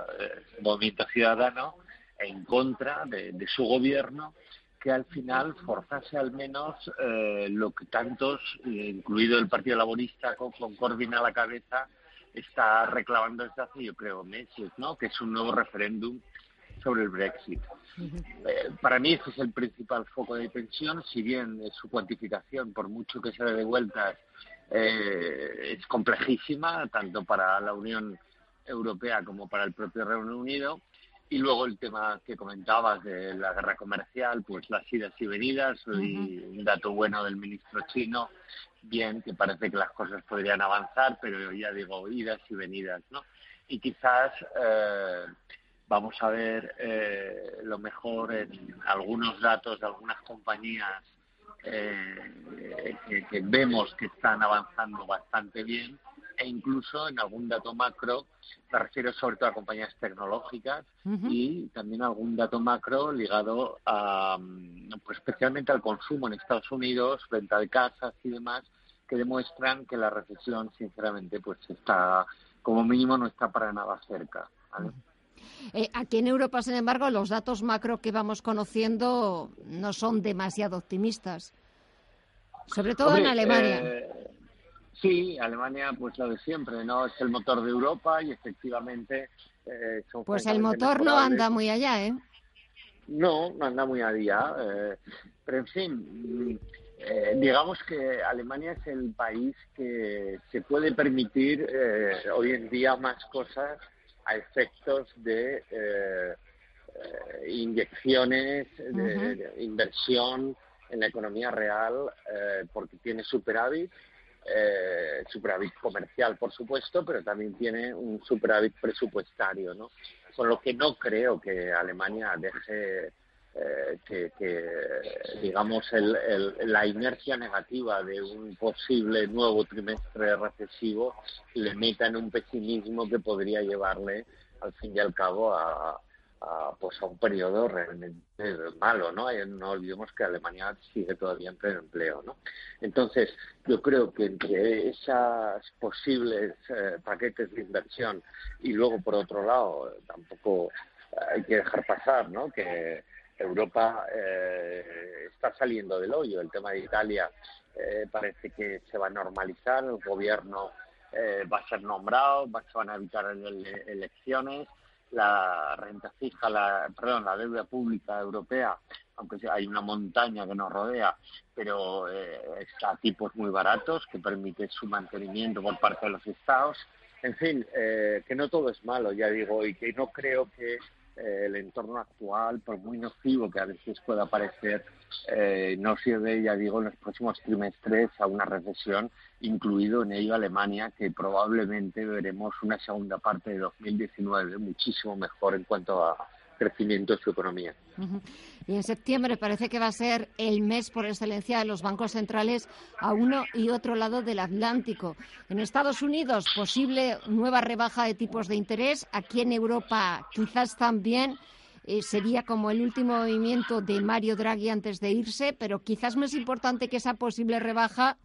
movimiento ciudadano en contra de, de su gobierno que al final forzase al menos eh, lo que tantos, incluido el Partido Laborista con, con Corbyn a la cabeza, está reclamando desde hace, yo creo, meses, ¿no? Que es un nuevo referéndum sobre el Brexit. Eh, para mí ese es el principal foco de tensión, si bien eh, su cuantificación, por mucho que se dé de vueltas, eh, es complejísima, tanto para la Unión Europea como para el propio Reino Unido. Y luego el tema que comentabas de la guerra comercial, pues las idas y venidas, y un dato bueno del ministro chino, bien, que parece que las cosas podrían avanzar, pero ya digo, idas y venidas, ¿no? Y quizás eh, vamos a ver eh, lo mejor en algunos datos de algunas compañías eh, que, vemos que están avanzando bastante bien e incluso en algún dato macro, me refiero sobre todo a compañías tecnológicas y también algún dato macro ligado a, mm, pues especialmente al consumo en Estados Unidos, venta de casas y demás, que demuestran que la recesión, sinceramente, pues está, como mínimo, no está para nada cerca. Eh, aquí en Europa, sin embargo, los datos macro que vamos conociendo no son demasiado optimistas, sobre todo en Alemania. Eh, sí, Alemania, pues lo de siempre, ¿no? Es el motor de Europa y efectivamente eh, Pues el motor no anda muy allá, ¿eh? No, no anda muy allá. pero en fin, digamos que Alemania es el país que se puede permitir hoy en día más cosas a efectos de eh, eh, inyecciones, de, inversión en la economía real, eh, porque tiene superávit, superávit comercial, por supuesto, pero también tiene un superávit presupuestario, ¿no? Con lo que no creo que Alemania deje que, digamos, la inercia negativa de un posible nuevo trimestre recesivo le meta en un pesimismo que podría llevarle, al fin y al cabo, a, pues a un periodo realmente malo, ¿no? No olvidemos que Alemania sigue todavía en pleno empleo, ¿no? Entonces, yo creo que entre esas posibles eh, paquetes de inversión y luego, por otro lado, tampoco hay que dejar pasar, ¿no? Que Europa eh, está saliendo del hoyo. El tema de Italia eh, parece que se va a normalizar, el gobierno eh, va a ser nombrado, se van a evitar elecciones, la renta fija, la, perdón, la deuda pública europea, aunque hay una montaña que nos rodea, pero está a tipos muy baratos que permite su mantenimiento por parte de los estados. En fin, que no todo es malo, ya digo, y que no creo que eh, el entorno actual, por muy nocivo que a veces pueda parecer, eh, no sirve, ya digo, en los próximos trimestres a una recesión, incluido en ello Alemania, que probablemente veremos una segunda parte de 2019 muchísimo mejor en cuanto a crecimiento de su economía. Y en septiembre parece que va a ser el mes por excelencia de los bancos centrales a uno y otro lado del Atlántico. En Estados Unidos, posible nueva rebaja de tipos de interés. Aquí en Europa, quizás también. Eh, sería como el último movimiento de Mario Draghi antes de irse, pero quizás más importante que esa posible rebaja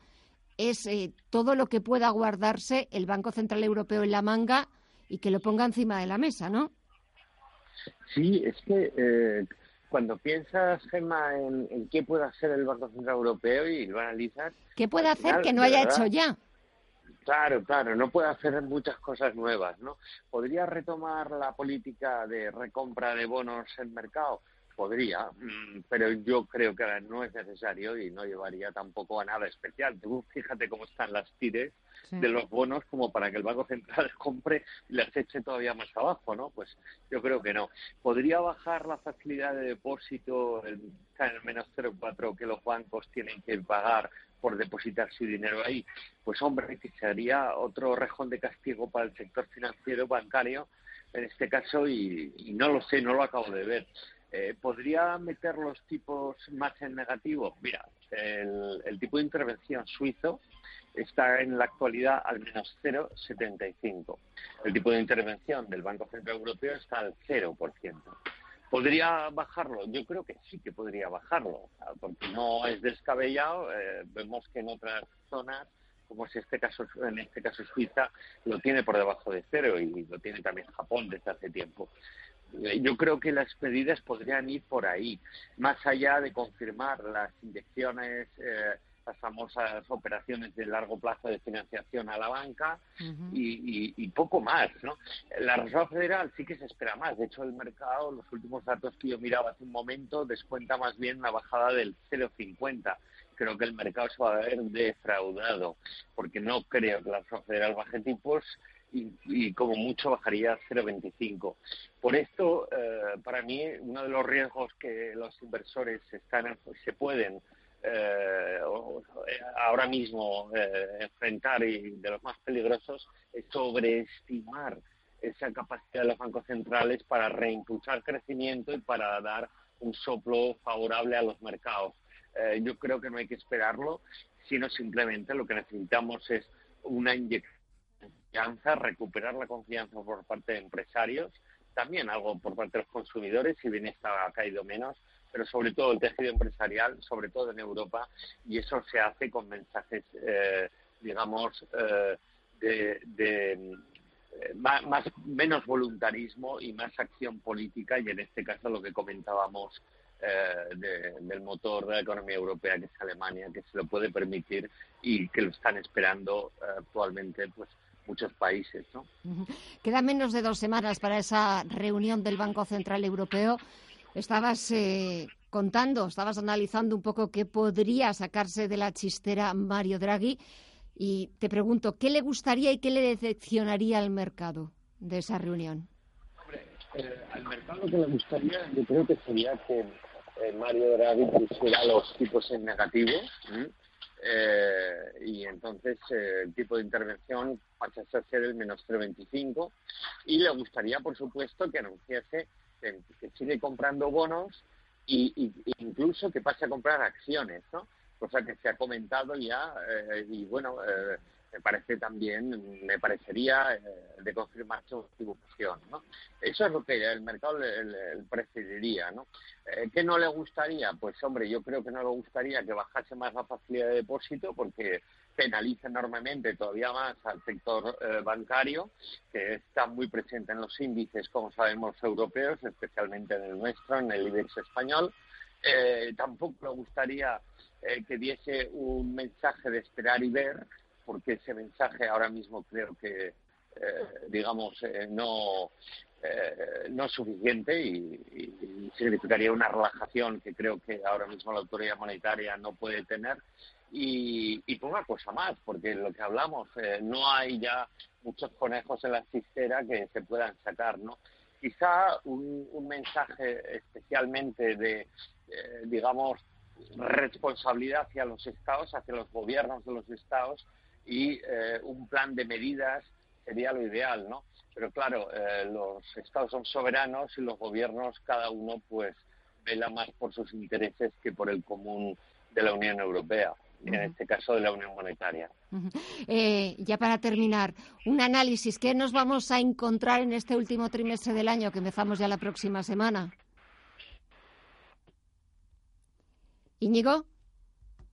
es eh, todo lo que pueda guardarse el Banco Central Europeo en la manga y que lo ponga encima de la mesa, ¿no? Sí, es que eh, cuando piensas, Gemma, en, qué puede hacer el Banco Central Europeo y lo analizas... ¿Qué puede hacer que no haya hecho ya? Claro, claro, no puede hacer muchas cosas nuevas, ¿no? ¿Podría retomar la política de recompra de bonos en mercado? Podría, mm, pero yo creo que no es necesario y no llevaría tampoco a nada especial. Tú fíjate cómo están las tires de los bonos como para que el Banco Central compre y las eche todavía más abajo, ¿no? Pues yo creo que no. ¿Podría bajar la facilidad de depósito en el menos 0,4 que los bancos tienen que pagar por depositar su dinero ahí? Pues hombre, que sería otro rejón de castigo para el sector financiero bancario en este caso y no lo sé, no lo acabo de ver. Eh, ¿Podría meter los tipos más en negativo? Mira, el, tipo de intervención suizo está en la actualidad al menos 0,75. El tipo de intervención del Banco Central Europeo está al 0%. ¿Podría bajarlo? Yo creo que sí que podría bajarlo, porque no es descabellado. Eh, vemos que en otras zonas, como es este caso, en este caso Suiza, lo tiene por debajo de cero y lo tiene también Japón desde hace tiempo. Eh, yo creo que las medidas podrían ir por ahí, más allá de confirmar las inyecciones, eh, las famosas operaciones de largo plazo de financiación a la banca y, poco más. ¿no? La Reserva Federal sí que se espera más. De hecho, el mercado, los últimos datos que yo miraba hace un momento, descuenta más bien una bajada del 0,50 creo que el mercado se va a ver defraudado, porque no creo que la Reserva Federal baje tipos y, como mucho bajaría a 0,25. Por esto, eh, para mí, uno de los riesgos que los inversores están, se pueden eh, ahora mismo eh, enfrentar y de los más peligrosos es sobreestimar esa capacidad de los bancos centrales para reimpulsar crecimiento y para dar un soplo favorable a los mercados. Eh, yo creo que no hay que esperarlo, sino simplemente lo que necesitamos es una inyección confianza, recuperar la confianza por parte de empresarios, también algo por parte de los consumidores, si bien está ha caído menos, pero sobre todo el tejido empresarial, sobre todo en Europa, y eso se hace con mensajes, eh, digamos, eh, de, más, menos voluntarismo y más acción política, y en este caso lo que comentábamos eh, del motor de la economía europea, que es Alemania, que se lo puede permitir y que lo están esperando eh, actualmente pues muchos países. ¿no? Queda menos de dos semanas para esa reunión del Banco Central Europeo. Estabas eh, contando, estabas analizando un poco qué podría sacarse de la chistera Mario Draghi y te pregunto, ¿qué le gustaría y qué le decepcionaría al mercado de esa reunión? Hombre, al mercado lo que le gustaría yo creo que sería que eh, Mario Draghi pusiera los tipos en negativo eh, y entonces eh, el tipo de intervención pasase a ser el menos 0,25 y le gustaría, por supuesto, que anunciase que, sigue comprando bonos y, incluso que pase a comprar acciones, ¿no? Cosa que se ha comentado ya y bueno, me parece también, me parecería eh, de confirmar su equivocación, ¿no? Eso es lo que el mercado le, preferiría, ¿no? Eh, ¿Qué no le gustaría? Pues hombre, yo creo que no le gustaría que bajase más la facilidad de depósito porque penaliza enormemente todavía más al sector eh, bancario, que está muy presente en los índices, como sabemos, europeos, especialmente en el nuestro, en el IBEX español. tampoco le gustaría que diese un mensaje de esperar y ver, porque ese mensaje ahora mismo creo que, eh, digamos, eh, no, eh, no es suficiente y, significaría una relajación que creo que ahora mismo la autoridad monetaria no puede tener. Y, y una cosa más, porque lo que hablamos, no hay ya muchos conejos en la cistera que se puedan sacar, ¿no? Quizá un, un mensaje especialmente de, digamos, responsabilidad hacia los estados, hacia los gobiernos de los estados, y eh, un plan de medidas sería lo ideal, ¿no? Pero claro, eh, los estados son soberanos y los gobiernos cada uno pues vela más por sus intereses que por el común de la Unión Europea en este caso de la Unión Monetaria. Eh, ya para terminar, un análisis. ¿Qué nos vamos a encontrar en este último trimestre del año que empezamos ya la próxima semana? Íñigo.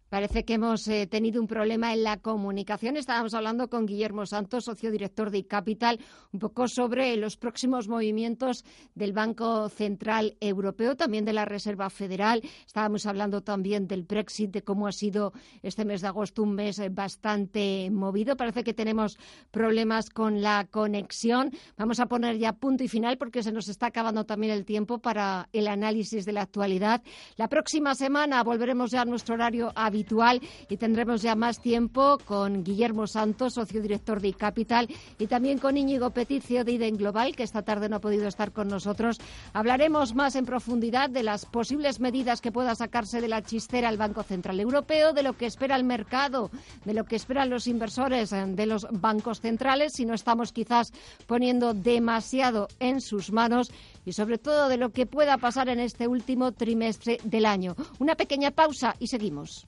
Parece que hemos eh, tenido un problema en la comunicación. Estábamos hablando con Guillermo Santos, socio director de Capital, un poco sobre los próximos movimientos del Banco Central Europeo, también de la Reserva Federal. Estábamos hablando también del Brexit, de cómo ha sido este mes de agosto un mes bastante movido. Parece que tenemos problemas con la conexión. Vamos a poner ya punto y final porque se nos está acabando también el tiempo para el análisis de la actualidad. La próxima semana volveremos ya a nuestro horario habitual y tendremos ya más tiempo con Guillermo Santos, socio director de Capital, y también con Íñigo Peticio de IDEN Global, que esta tarde no ha podido estar con nosotros. Hablaremos más en profundidad de las posibles medidas que pueda sacarse de la chistera el Banco Central Europeo, de lo que espera el mercado, de lo que esperan los inversores eh, de los bancos centrales, si no estamos quizás poniendo demasiado en sus manos y sobre todo de lo que pueda pasar en este último trimestre del año. Una pequeña pausa y seguimos.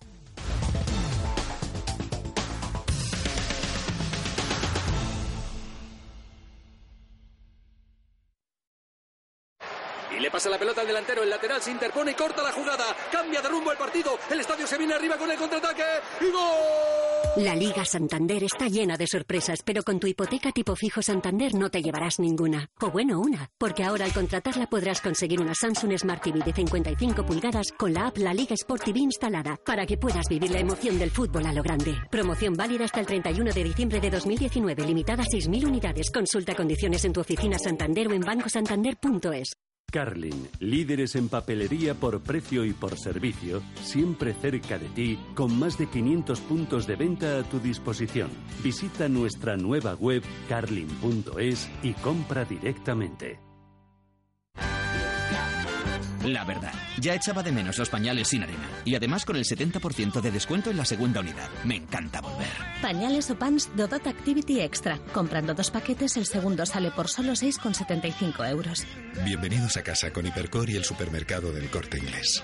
Le pasa la pelota al delantero, el lateral se interpone y corta la jugada. Cambia de rumbo el partido. El estadio se viene arriba con el contraataque. ¡Y gol! La Liga Santander está llena de sorpresas, pero con tu hipoteca tipo fijo Santander no te llevarás ninguna. O bueno, una. Porque ahora al contratarla podrás conseguir una Samsung Smart TV de 55 pulgadas con la app La Liga Sport TV instalada para que puedas vivir la emoción del fútbol a lo grande. Promoción válida hasta el 31 de diciembre de 2019, limitada a 6.000 unidades. Consulta condiciones en tu oficina Santander o en bancosantander.es. Carlin, líderes en papelería por precio y por servicio, siempre cerca de ti, con más de 500 puntos de venta a tu disposición. Visita nuestra nueva web carlin.es y compra directamente. La verdad, ya echaba de menos los pañales sin arena. Y además con el 70% de descuento en la segunda unidad. Me encanta volver. Pañales o pants Dodot Activity Extra. Comprando dos paquetes, el segundo sale por solo 6,75 euros. Bienvenidos a casa con Hipercor y el supermercado del corte inglés.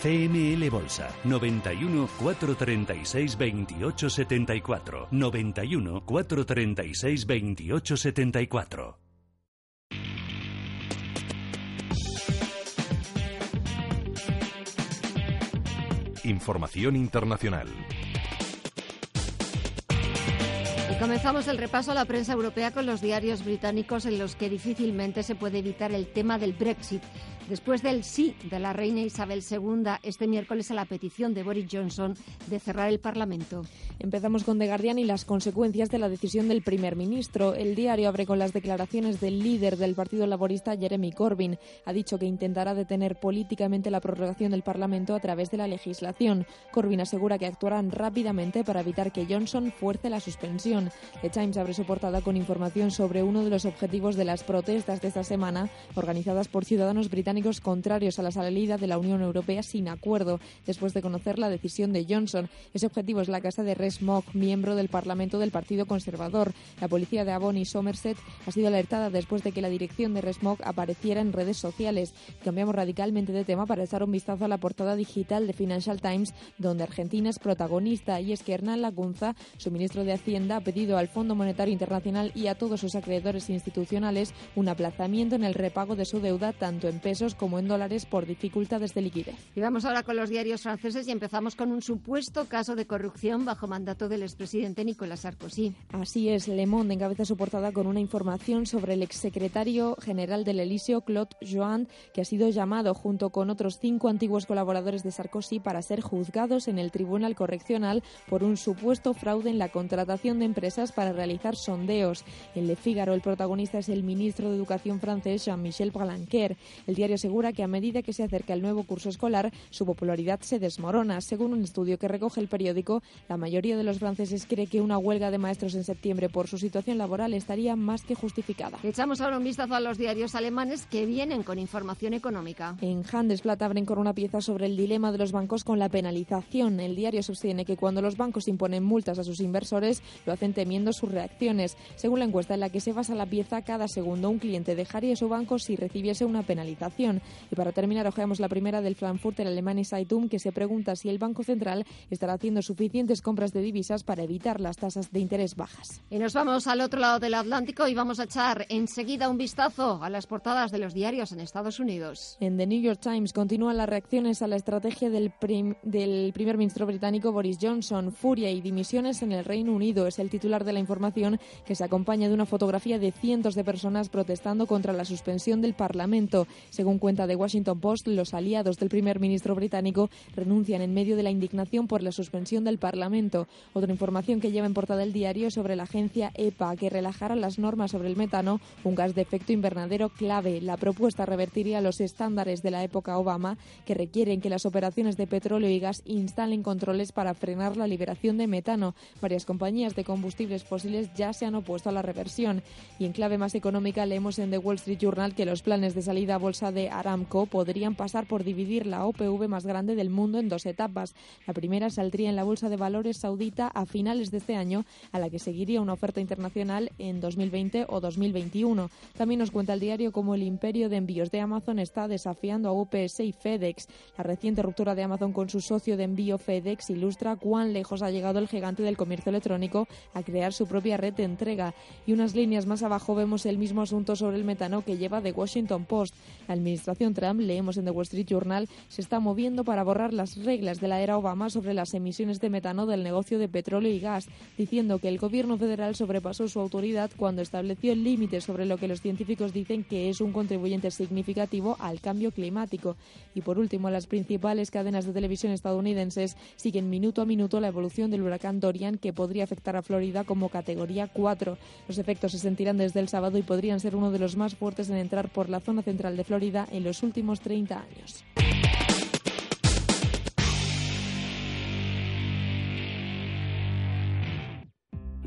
CML Bolsa 91 436 28 74 91 436 28 74. Información internacional. Comenzamos el repaso a la prensa europea con los diarios británicos en los que difícilmente se puede evitar el tema del Brexit. Después del sí de la reina Isabel II este miércoles a la petición de Boris Johnson de cerrar el Parlamento. Empezamos con The Guardian y las consecuencias de la decisión del primer ministro. El diario abre con las declaraciones del líder del Partido Laborista, Jeremy Corbyn. Ha dicho que intentará detener políticamente la prorrogación del Parlamento a través de la legislación. Corbyn asegura que actuarán rápidamente para evitar que Johnson fuerce la suspensión. The Times abre su portada con información sobre uno de los objetivos de las protestas de esta semana organizadas por ciudadanos británicos contrarios a la salida de la Unión Europea sin acuerdo, después de conocer la decisión de Johnson. Ese objetivo es la casa de Resmog, miembro del Parlamento del Partido Conservador. La policía de Avon y Somerset ha sido alertada después de que la dirección de Resmog apareciera en redes sociales. Cambiamos radicalmente de tema para echar un vistazo a la portada digital de Financial Times, donde Argentina es protagonista, y es que Hernán Lacunza, su ministro de Hacienda, ha pedido al Fondo Monetario Internacional y a todos sus acreedores institucionales un aplazamiento en el repago de su deuda tanto en pesos como en dólares por dificultades de liquidez. Y vamos ahora con los diarios franceses y empezamos con un supuesto caso de corrupción bajo mandato del expresidente Nicolas Sarkozy. Así es, Le Monde encabeza su portada con una información sobre el exsecretario general del Elíseo, Claude Joan, que ha sido llamado junto con otros cinco antiguos colaboradores de Sarkozy para ser juzgados en el Tribunal Correccional por un supuesto fraude en la contratación de empresas para realizar sondeos. En Le Figaro, el protagonista es el ministro de Educación francés, Jean-Michel Blanquer. El diario asegura que a medida que se acerca el nuevo curso escolar, su popularidad se desmorona. Según un estudio que recoge el periódico, la mayoría de los franceses cree que una huelga de maestros en septiembre por su situación laboral estaría más que justificada. Echamos ahora un vistazo a los diarios alemanes que vienen con información económica. En Handelsblatt abren con una pieza sobre el dilema de los bancos con la penalización. El diario sostiene que cuando los bancos imponen multas a sus inversores, lo hacen temiendo sus reacciones. Según la encuesta en la que se basa la pieza, cada segundo un cliente dejaría su banco si recibiese una penalización. Y para terminar, ojeamos la primera del Frankfurter Alemania Zeitung, que se pregunta si el Banco Central estará haciendo suficientes compras de divisas para evitar las tasas de interés bajas. Y nos vamos al otro lado del Atlántico y vamos a echar enseguida un vistazo a las portadas de los diarios en Estados Unidos. En The New York Times continúan las reacciones a la estrategia del, del primer ministro británico Boris Johnson. Furia y dimisiones en el Reino Unido es el titular de la información que se acompaña de una fotografía de cientos de personas protestando contra la suspensión del Parlamento. Según cuenta de Washington Post, los aliados del primer ministro británico renuncian en medio de la indignación por la suspensión del Parlamento. Otra información que lleva en portada el diario sobre la agencia EPA que relajará las normas sobre el metano, un gas de efecto invernadero clave. La propuesta revertiría los estándares de la época Obama que requieren que las operaciones de petróleo y gas instalen controles para frenar la liberación de metano. Varias compañías de combustibles fósiles ya se han opuesto a la reversión. Y en clave más económica leemos en The Wall Street Journal que los planes de salida a bolsa de Aramco podrían pasar por dividir la OPV más grande del mundo en dos etapas. La primera saldría en la Bolsa de Valores saudita a finales de este año, a la que seguiría una oferta internacional en 2020 o 2021. También nos cuenta el diario cómo el imperio de envíos de Amazon está desafiando a UPS y FedEx. La reciente ruptura de Amazon con su socio de envío FedEx ilustra cuán lejos ha llegado el gigante del comercio electrónico a crear su propia red de entrega. Y unas líneas más abajo vemos el mismo asunto sobre el metano que lleva The Washington Post. La administración Trump, leemos en The Wall Street Journal, se está moviendo para borrar las reglas de la era Obama sobre las emisiones de metano del negocio de petróleo y gas, diciendo que el gobierno federal sobrepasó su autoridad cuando estableció límites sobre lo que los científicos dicen que es un contribuyente significativo al cambio climático. Y por último, las principales cadenas de televisión estadounidenses siguen minuto a minuto la evolución del huracán Dorian que podría afectar a Florida como categoría 4. Los efectos se sentirán desde el sábado y podrían ser uno de los más fuertes en entrar por la zona central de Florida en los últimos 30 años.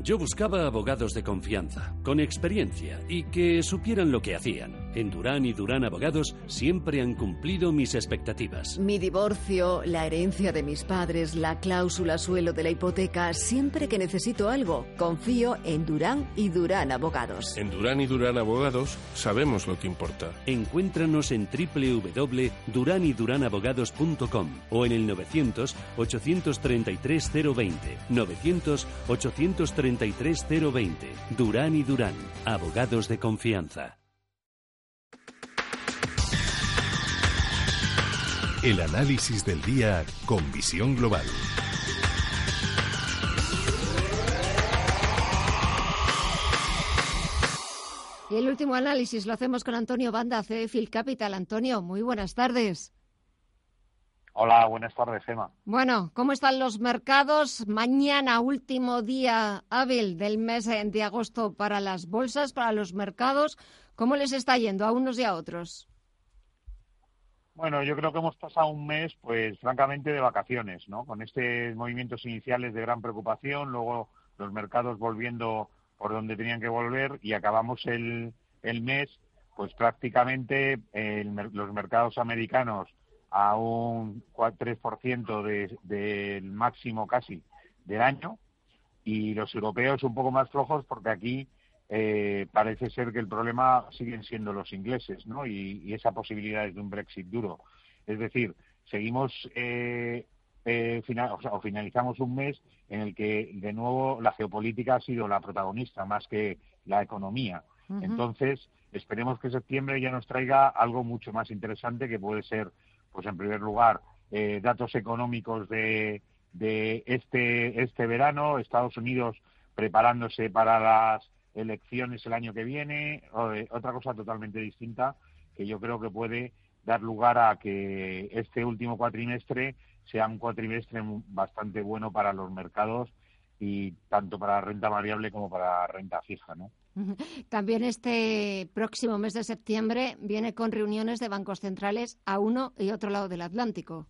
Yo buscaba abogados de confianza, con experiencia y que supieran lo que hacían. En Durán y Durán Abogados siempre han cumplido mis expectativas. Mi divorcio, la herencia de mis padres, la cláusula suelo de la hipoteca, siempre que necesito algo, confío en Durán y Durán Abogados. En Durán y Durán Abogados sabemos lo que importa. Encuéntranos en www.duranyduranabogados.com o en el 900 833 020. 900 833 020. Durán y Durán, abogados de confianza. El análisis del día con visión global. Y el último análisis lo hacemos con Antonio Banda, Phil Capital. Antonio, muy buenas tardes. Hola, buenas tardes, Emma. Bueno, ¿cómo están los mercados? Mañana, último día hábil del mes de agosto para las bolsas, para los mercados. ¿Cómo les está yendo a unos y a otros? Bueno, yo creo que hemos pasado un mes, pues francamente, de vacaciones, ¿no? Con estos movimientos iniciales de gran preocupación, luego los mercados volviendo por donde tenían que volver y acabamos el, el mes, pues prácticamente los mercados americanos a un 3% de, del máximo casi del año y los europeos un poco más flojos porque aquí eh, parece ser que el problema siguen siendo los ingleses, ¿no? Y, esa posibilidad de un Brexit duro. Es decir, seguimos eh, eh, o, finalizamos un mes en el que de nuevo la geopolítica ha sido la protagonista más que la economía. Entonces, esperemos que septiembre ya nos traiga algo mucho más interesante que puede ser, pues en primer lugar, datos económicos de, de este, este verano, Estados Unidos preparándose para las elecciones el año que viene, otra cosa totalmente distinta que yo creo que puede dar lugar a que este último cuatrimestre sea un cuatrimestre bastante bueno para los mercados y tanto para renta variable como para renta fija, ¿no? También este próximo mes de septiembre viene con reuniones de bancos centrales a uno y otro lado del Atlántico.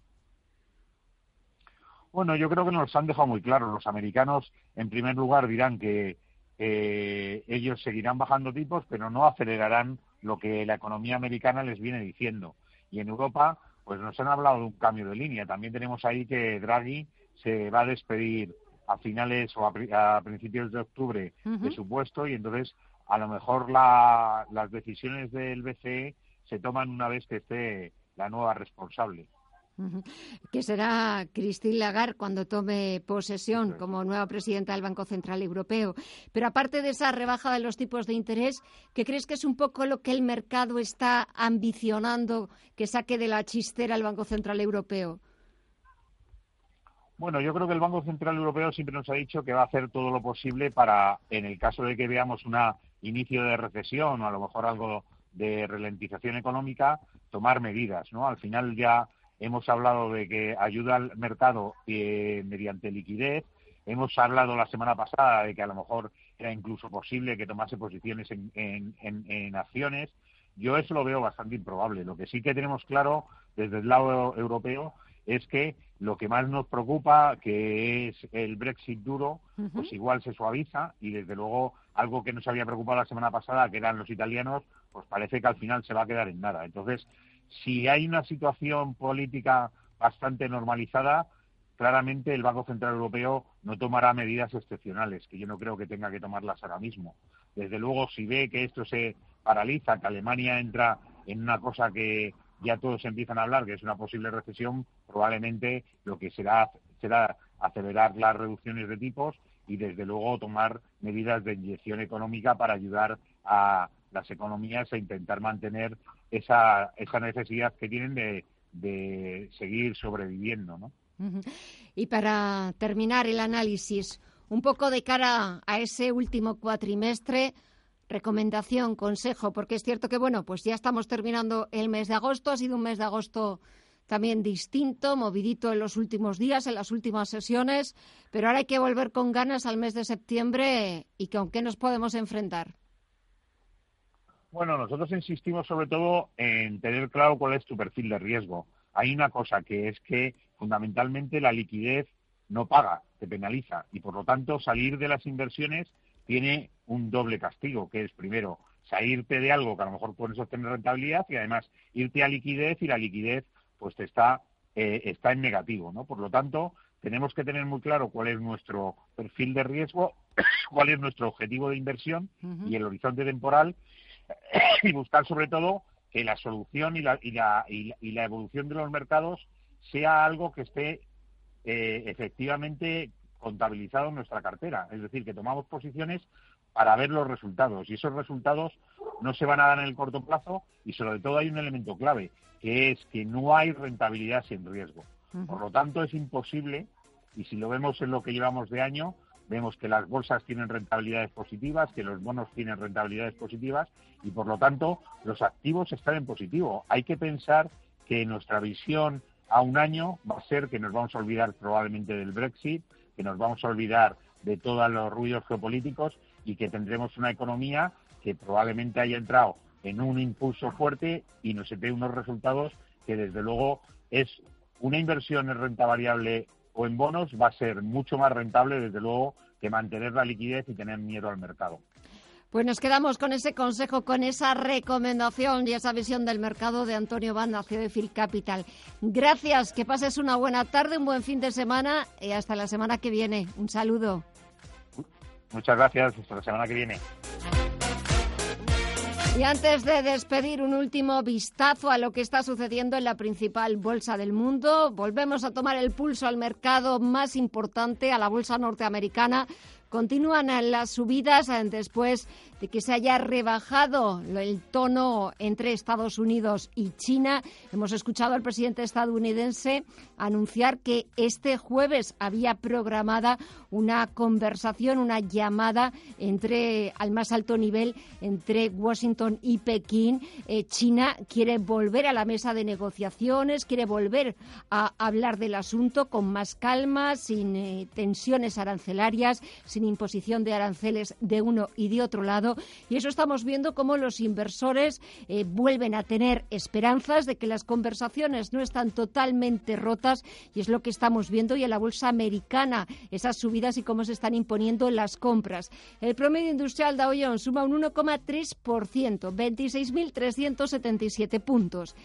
Bueno, yo creo que nos han dejado muy claro. Los americanos, en primer lugar, dirán que eh, ellos seguirán bajando tipos, pero no acelerarán lo que la economía americana les viene diciendo. Y en Europa, pues nos han hablado de un cambio de línea. También tenemos ahí que Draghi se va a despedir a finales o a, principios de octubre de su puesto y entonces a lo mejor las decisiones del BCE se toman una vez que esté la nueva responsable que será Christine Lagarde cuando tome posesión como nueva presidenta del Banco Central Europeo. Pero aparte de esa rebaja de los tipos de interés, ¿qué crees que es un poco lo que el mercado está ambicionando que saque de la chistera el Banco Central Europeo? Bueno, yo creo que el Banco Central Europeo siempre nos ha dicho que va a hacer todo lo posible para, en el caso de que veamos un inicio de recesión o a lo mejor algo de ralentización económica, tomar medidas, ¿no? Al final ya hemos hablado de que ayuda al mercado eh, mediante liquidez, hemos hablado la semana pasada de que a lo mejor era incluso posible que tomase posiciones en, acciones. Yo eso lo veo bastante improbable. Lo que sí que tenemos claro desde el lado europeo es que lo que más nos preocupa, que es el Brexit duro, pues igual se suaviza y desde luego algo que nos había preocupado la semana pasada, que eran los italianos, pues parece que al final se va a quedar en nada. Entonces, si hay una situación política bastante normalizada, claramente el Banco Central Europeo no tomará medidas excepcionales, que yo no creo que tenga que tomarlas ahora mismo. Desde luego, si ve que esto se paraliza, que Alemania entra en una cosa que ya todos empiezan a hablar, que es una posible recesión, probablemente lo que será será acelerar las reducciones de tipos y desde luego tomar medidas de inyección económica para ayudar a las economías a intentar mantener esa, esa necesidad que tienen de, de seguir sobreviviendo. ¿no? Y para terminar el análisis, un poco de cara a ese último cuatrimestre, recomendación, consejo, porque es cierto que, bueno, pues ya estamos terminando el mes de agosto, ha sido un mes de agosto también distinto, movidito en los últimos días, en las últimas sesiones, pero ahora hay que volver con ganas al mes de septiembre y con qué nos podemos enfrentar. Bueno, nosotros insistimos sobre todo en tener claro cuál es tu perfil de riesgo. Hay una cosa que es que fundamentalmente la liquidez no paga, te penaliza y por lo tanto salir de las inversiones tiene un doble castigo, que es primero salirte de algo que a lo mejor puedes obtener rentabilidad y además irte a liquidez y la liquidez pues te está eh, está en negativo, ¿no? Por lo tanto, tenemos que tener muy claro cuál es nuestro perfil de riesgo, cuál es nuestro objetivo de inversión y el horizonte temporal y buscar sobre todo que la solución y la, y la, y la, evolución de los mercados sea algo que esté eh, efectivamente contabilizado en nuestra cartera. Es decir, que tomamos posiciones para ver los resultados y esos resultados no se van a dar en el corto plazo y sobre todo hay un elemento clave, que es que no hay rentabilidad sin riesgo. Por lo tanto, es imposible, y si lo vemos en lo que llevamos de año, vemos que las bolsas tienen rentabilidades positivas, que los bonos tienen rentabilidades positivas y por lo tanto los activos están en positivo. Hay que pensar que nuestra visión a un año va a ser que nos vamos a olvidar probablemente del Brexit, que nos vamos a olvidar de todos los ruidos geopolíticos y que tendremos una economía que probablemente haya entrado en un impulso fuerte y nos dé unos resultados que desde luego es una inversión en renta variable o en bonos va a ser mucho más rentable, desde luego, que mantener la liquidez y tener miedo al mercado. Pues nos quedamos con ese consejo, con esa recomendación y esa visión del mercado de Antonio Banda, CEO de Phil Capital. Gracias, que pases una buena tarde, un buen fin de semana y hasta la semana que viene. Un saludo. Muchas gracias, hasta la semana que viene. Y antes de despedir, un último vistazo a lo que está sucediendo en la principal bolsa del mundo. Volvemos a tomar el pulso al mercado más importante, a la bolsa norteamericana. Continúan las subidas después de que se haya rebajado el tono entre Estados Unidos y China. Hemos escuchado al presidente estadounidense anunciar que este jueves había programada una conversación, una llamada entre al más alto nivel entre Washington y Pekín. Eh, China quiere volver a la mesa de negociaciones, quiere volver a hablar del asunto con más calma, sin eh, tensiones arancelarias, imposición de aranceles de uno y de otro lado y eso estamos viendo cómo los inversores eh, vuelven a tener esperanzas de que las conversaciones no están totalmente rotas y es lo que estamos viendo y en la bolsa americana esas subidas y cómo se están imponiendo las compras. El promedio industrial Dow Jones suma un 1,3%, 26.377 puntos.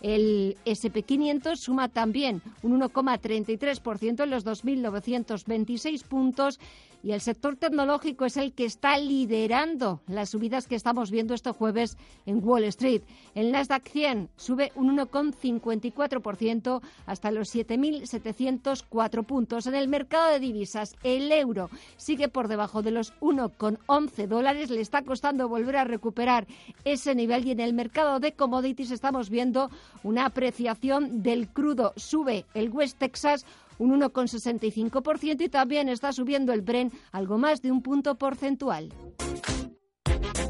El SP500 suma también un 1,33% en los 2.926 puntos y el sector tecnológico es el que está liderando las subidas que estamos viendo este jueves en Wall Street. El Nasdaq 100 sube un 1,54% hasta los 7.704 puntos. En el mercado de divisas, el euro sigue por debajo de los 1,11 dólares. Le está costando volver a recuperar ese nivel y en el mercado de commodities estamos viendo una apreciación del crudo. Sube el West Texas un 1,65% y también está subiendo el Bren algo más de un punto porcentual.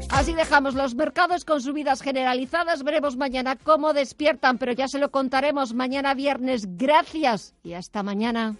Así dejamos los mercados con subidas generalizadas. Veremos mañana cómo despiertan, pero ya se lo contaremos mañana viernes. Gracias y hasta mañana.